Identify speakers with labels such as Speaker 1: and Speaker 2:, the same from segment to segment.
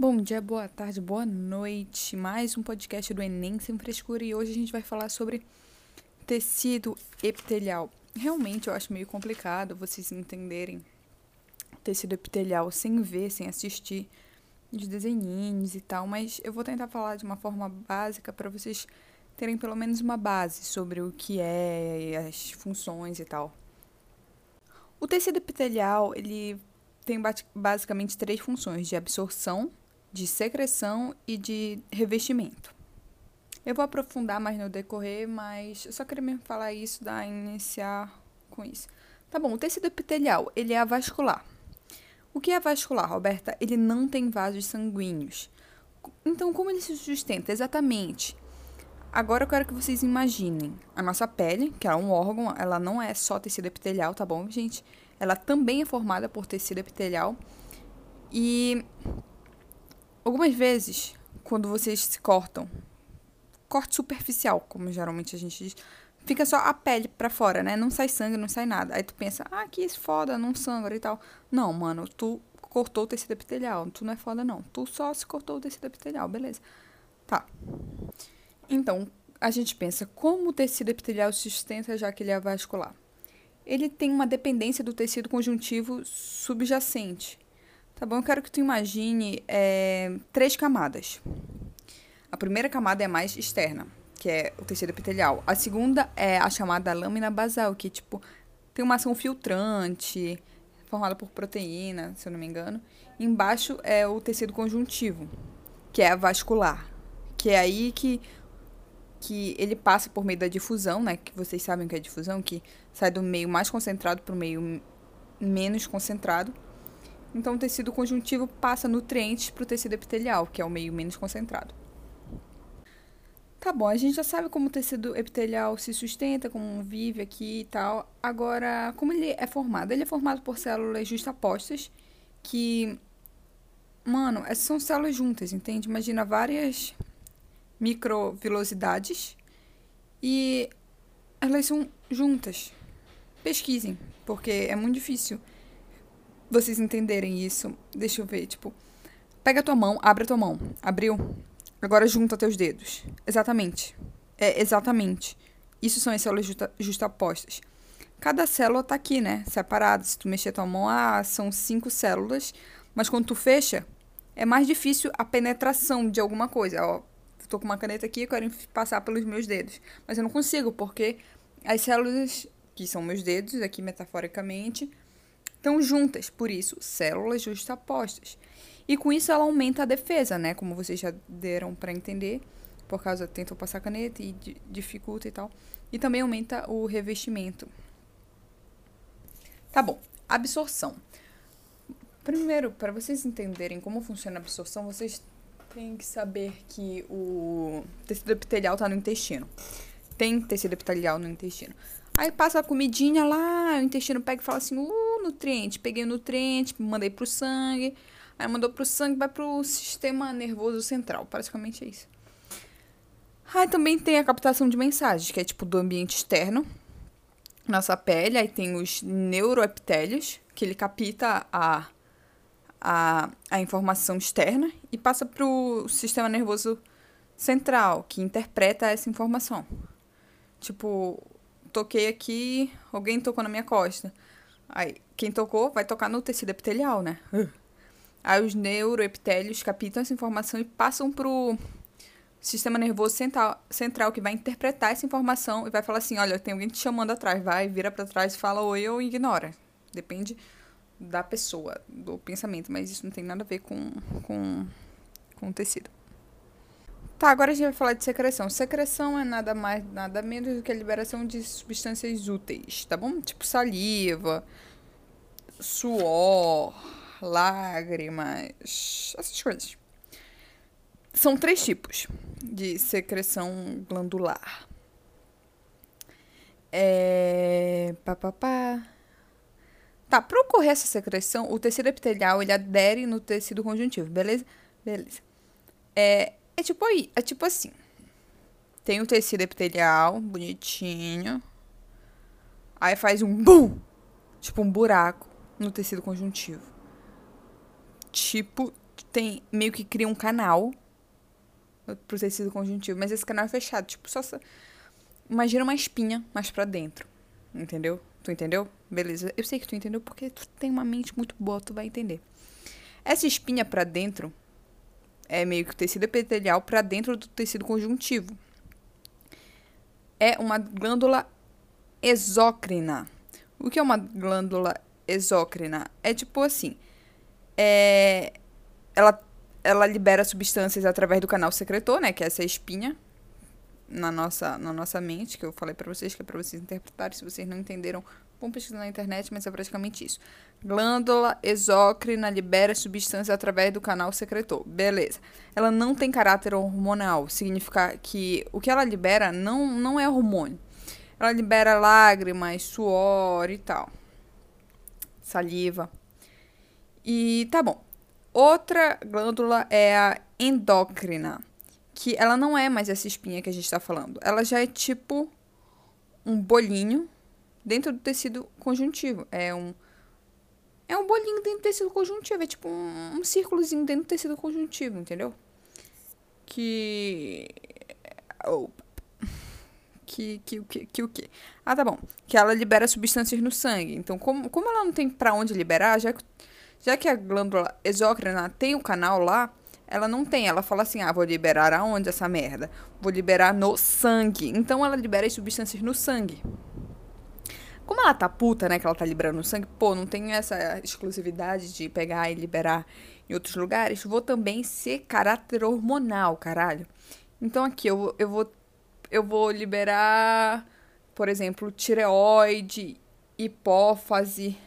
Speaker 1: Bom dia, boa tarde, boa noite. Mais um podcast do Enem Sem Frescura e hoje a gente vai falar sobre tecido epitelial. Realmente eu acho meio complicado vocês entenderem tecido epitelial sem ver, sem assistir de desenhinhos e tal, mas eu vou tentar falar de uma forma básica para vocês terem pelo menos uma base sobre o que é, as funções e tal. O tecido epitelial, ele tem basicamente três funções de absorção, de secreção e de revestimento. Eu vou aprofundar mais no decorrer, mas eu só queria mesmo falar isso, da iniciar com isso. Tá bom, o tecido epitelial, ele é avascular. O que é vascular, Roberta? Ele não tem vasos sanguíneos. Então, como ele se sustenta? Exatamente. Agora eu quero que vocês imaginem a nossa pele, que é um órgão, ela não é só tecido epitelial, tá bom, gente? Ela também é formada por tecido epitelial. E Algumas vezes, quando vocês se cortam, corte superficial, como geralmente a gente diz, fica só a pele pra fora, né? Não sai sangue, não sai nada. Aí tu pensa, ah, que foda, não sangra e tal. Não, mano, tu cortou o tecido epitelial. Tu não é foda, não. Tu só se cortou o tecido epitelial, beleza. Tá. Então, a gente pensa, como o tecido epitelial se sustenta já que ele é vascular? Ele tem uma dependência do tecido conjuntivo subjacente. Tá bom? Eu quero que tu imagine é, três camadas. A primeira camada é mais externa, que é o tecido epitelial. A segunda é a chamada lâmina basal, que tipo tem uma ação filtrante, formada por proteína, se eu não me engano. Embaixo é o tecido conjuntivo, que é a vascular, que é aí que que ele passa por meio da difusão, né? Que vocês sabem que é difusão, que sai do meio mais concentrado para o meio menos concentrado. Então, o tecido conjuntivo passa nutrientes para o tecido epitelial, que é o meio menos concentrado. Tá bom, a gente já sabe como o tecido epitelial se sustenta, como vive aqui e tal. Agora, como ele é formado? Ele é formado por células justapostas que. Mano, essas são células juntas, entende? Imagina várias microvilosidades e elas são juntas. Pesquisem, porque é muito difícil vocês entenderem isso, deixa eu ver, tipo, pega a tua mão, abre a tua mão, abriu, agora junta teus dedos. Exatamente. É, exatamente. Isso são as células justa, justapostas. Cada célula tá aqui, né? Separada. Se tu mexer tua mão, ah, são cinco células. Mas quando tu fecha, é mais difícil a penetração de alguma coisa. Ó, tô com uma caneta aqui, eu quero passar pelos meus dedos. Mas eu não consigo, porque as células, que são meus dedos, aqui metaforicamente, estão juntas, por isso, células justapostas. E com isso ela aumenta a defesa, né? Como vocês já deram para entender, por causa tentam passar caneta e dificulta e tal. E também aumenta o revestimento. Tá bom, absorção. Primeiro, para vocês entenderem como funciona a absorção, vocês têm que saber que o tecido epitelial está no intestino. Tem tecido epitelial no intestino. Aí passa a comidinha lá, o intestino pega e fala assim: uh, nutriente. Peguei o nutriente, mandei pro sangue. Aí mandou pro sangue, vai pro sistema nervoso central. Praticamente é isso. Aí também tem a captação de mensagens, que é tipo do ambiente externo, nossa pele. Aí tem os neuroepitélios, que ele capta a, a, a informação externa e passa pro sistema nervoso central, que interpreta essa informação. Tipo, toquei aqui, alguém tocou na minha costa. Aí, quem tocou vai tocar no tecido epitelial, né? Aí os neuroepitélios captam essa informação e passam pro sistema nervoso central, central que vai interpretar essa informação e vai falar assim, olha, tem alguém te chamando atrás, vai, vira para trás fala oi ou ignora. Depende da pessoa, do pensamento, mas isso não tem nada a ver com, com, com o tecido. Tá, agora a gente vai falar de secreção. Secreção é nada mais, nada menos do que a liberação de substâncias úteis, tá bom? Tipo saliva, suor, lágrimas, essas coisas. São três tipos de secreção glandular. É. Pá, pá, pá. Tá, para ocorrer essa secreção, o tecido epitelial ele adere no tecido conjuntivo, beleza? Beleza. É, é tipo aí, é tipo assim. Tem o tecido epitelial, bonitinho. Aí faz um BUM! Tipo um buraco no tecido conjuntivo. Tipo tem meio que cria um canal pro tecido conjuntivo, mas esse canal é fechado, tipo, só imagina uma espinha mais para dentro, entendeu? Tu entendeu? Beleza. Eu sei que tu entendeu porque tu tem uma mente muito boa, tu vai entender. Essa espinha para dentro é meio que o tecido epitelial para dentro do tecido conjuntivo. É uma glândula exócrina. O que é uma glândula exócrina? É tipo assim, é, ela, ela libera substâncias através do canal secretor, né, que é essa espinha na nossa, na nossa mente, que eu falei para vocês, que é para vocês interpretarem, se vocês não entenderam, vão pesquisar na internet, mas é praticamente isso. Glândula exócrina libera substâncias através do canal secretor. Beleza. Ela não tem caráter hormonal, significa que o que ela libera não, não é hormônio. Ela libera lágrimas, suor e tal. Saliva. E tá bom. Outra glândula é a endócrina, que ela não é mais essa espinha que a gente está falando. Ela já é tipo um bolinho dentro do tecido conjuntivo. É um é um bolinho dentro do tecido conjuntivo, é tipo um, um círculozinho dentro do tecido conjuntivo, entendeu? Que opa. Que, que, que, que o que? Ah, tá bom. Que ela libera substâncias no sangue. Então, como, como ela não tem para onde liberar, já que, já que a glândula exócrina tem o canal lá, ela não tem. Ela fala assim: ah, vou liberar aonde essa merda? Vou liberar no sangue. Então, ela libera as substâncias no sangue. Como ela tá puta, né, que ela tá liberando sangue, pô, não tem essa exclusividade de pegar e liberar em outros lugares, vou também ser caráter hormonal, caralho. Então aqui eu, eu vou eu vou liberar, por exemplo, tireoide, hipófise,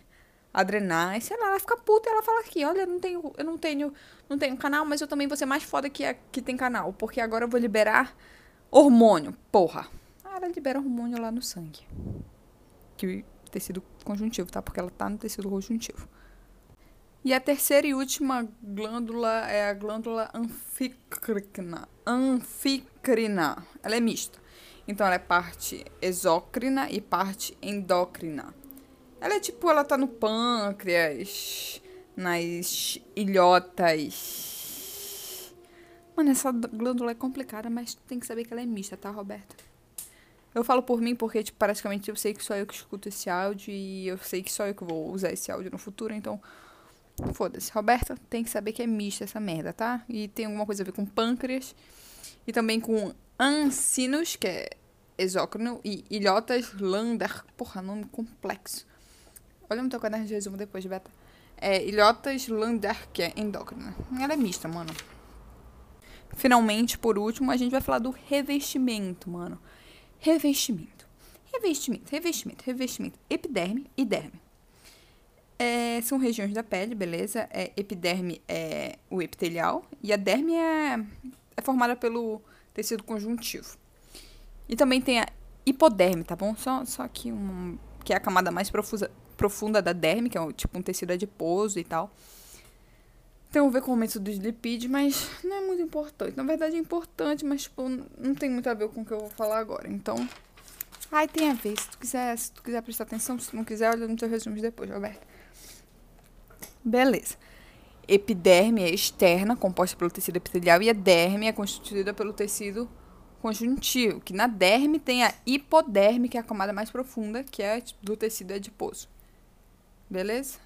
Speaker 1: adrenais, sei lá, ela fica puta e ela fala aqui, olha, eu não tenho, eu não tenho, não tenho canal, mas eu também vou ser mais foda que que tem canal, porque agora eu vou liberar hormônio, porra. Ah, ela libera hormônio lá no sangue que tecido conjuntivo, tá? Porque ela tá no tecido conjuntivo. E a terceira e última glândula é a glândula anficrina. Anficrina. Ela é mista. Então ela é parte exócrina e parte endócrina. Ela é tipo, ela tá no pâncreas, nas ilhotas. Mano, essa glândula é complicada, mas tem que saber que ela é mista, tá, Roberta? Eu falo por mim porque, tipo, praticamente eu sei que só eu que escuto esse áudio e eu sei que só eu que vou usar esse áudio no futuro, então. Foda-se. Roberta tem que saber que é mista essa merda, tá? E tem alguma coisa a ver com pâncreas. E também com ansinos, que é exócrino, e ilhotas lander. Porra, nome complexo. Olha teu caderno de resumo depois, Beta. É ilhotas lander, que é endócrina. Ela é mista, mano. Finalmente, por último, a gente vai falar do revestimento, mano. Revestimento. Revestimento, revestimento, revestimento. Epiderme e derme. É, são regiões da pele, beleza? É, epiderme é o epitelial e a derme é, é formada pelo tecido conjuntivo. E também tem a hipoderme, tá bom? Só, só que, um, que é a camada mais profusa, profunda da derme, que é tipo um tecido adiposo e tal. Tem a ver com o aumento dos lipídios, mas não é muito importante. Na verdade é importante, mas tipo, não tem muito a ver com o que eu vou falar agora. Então, ai, tem a ver. Se tu quiser, se tu quiser prestar atenção, se tu não quiser, olha no teu resumo depois, Roberto. Beleza. Epiderme é externa, composta pelo tecido epitelial, e a derme é constituída pelo tecido conjuntivo, que na derme tem a hipoderme, que é a camada mais profunda, que é do tecido adiposo. Beleza?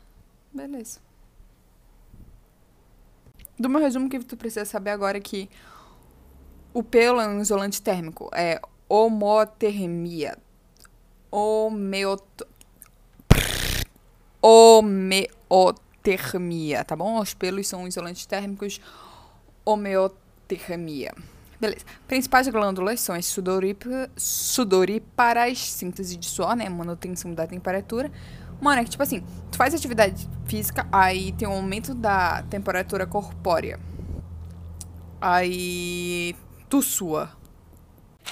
Speaker 1: Beleza. Do meu resumo, que tu precisa saber agora é que o pelo é um isolante térmico. É homotermia. Homeot... Homeotermia, tá bom? Os pelos são isolantes térmicos. Homeotermia. Beleza. Principais glândulas são as sudoríparas, síntese de suor, né? Manutenção da temperatura Mano, é que tipo assim, tu faz atividade física, aí tem um aumento da temperatura corpórea. Aí tu sua.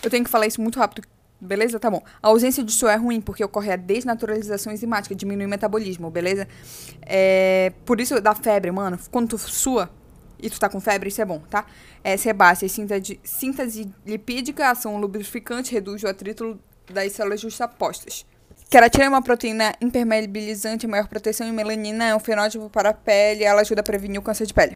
Speaker 1: Eu tenho que falar isso muito rápido, beleza? Tá bom. A ausência de suor é ruim porque ocorre a desnaturalização enzimática, diminui o metabolismo, beleza? É, por isso dá febre, mano. Quando tu sua e tu tá com febre, isso é bom, tá? É sebácea, síntese, síntese lipídica, ação lubrificante, reduz o atrito das células justapostas. Queratina é uma proteína impermeabilizante, maior proteção e melanina é um fenótipo para a pele, ela ajuda a prevenir o câncer de pele.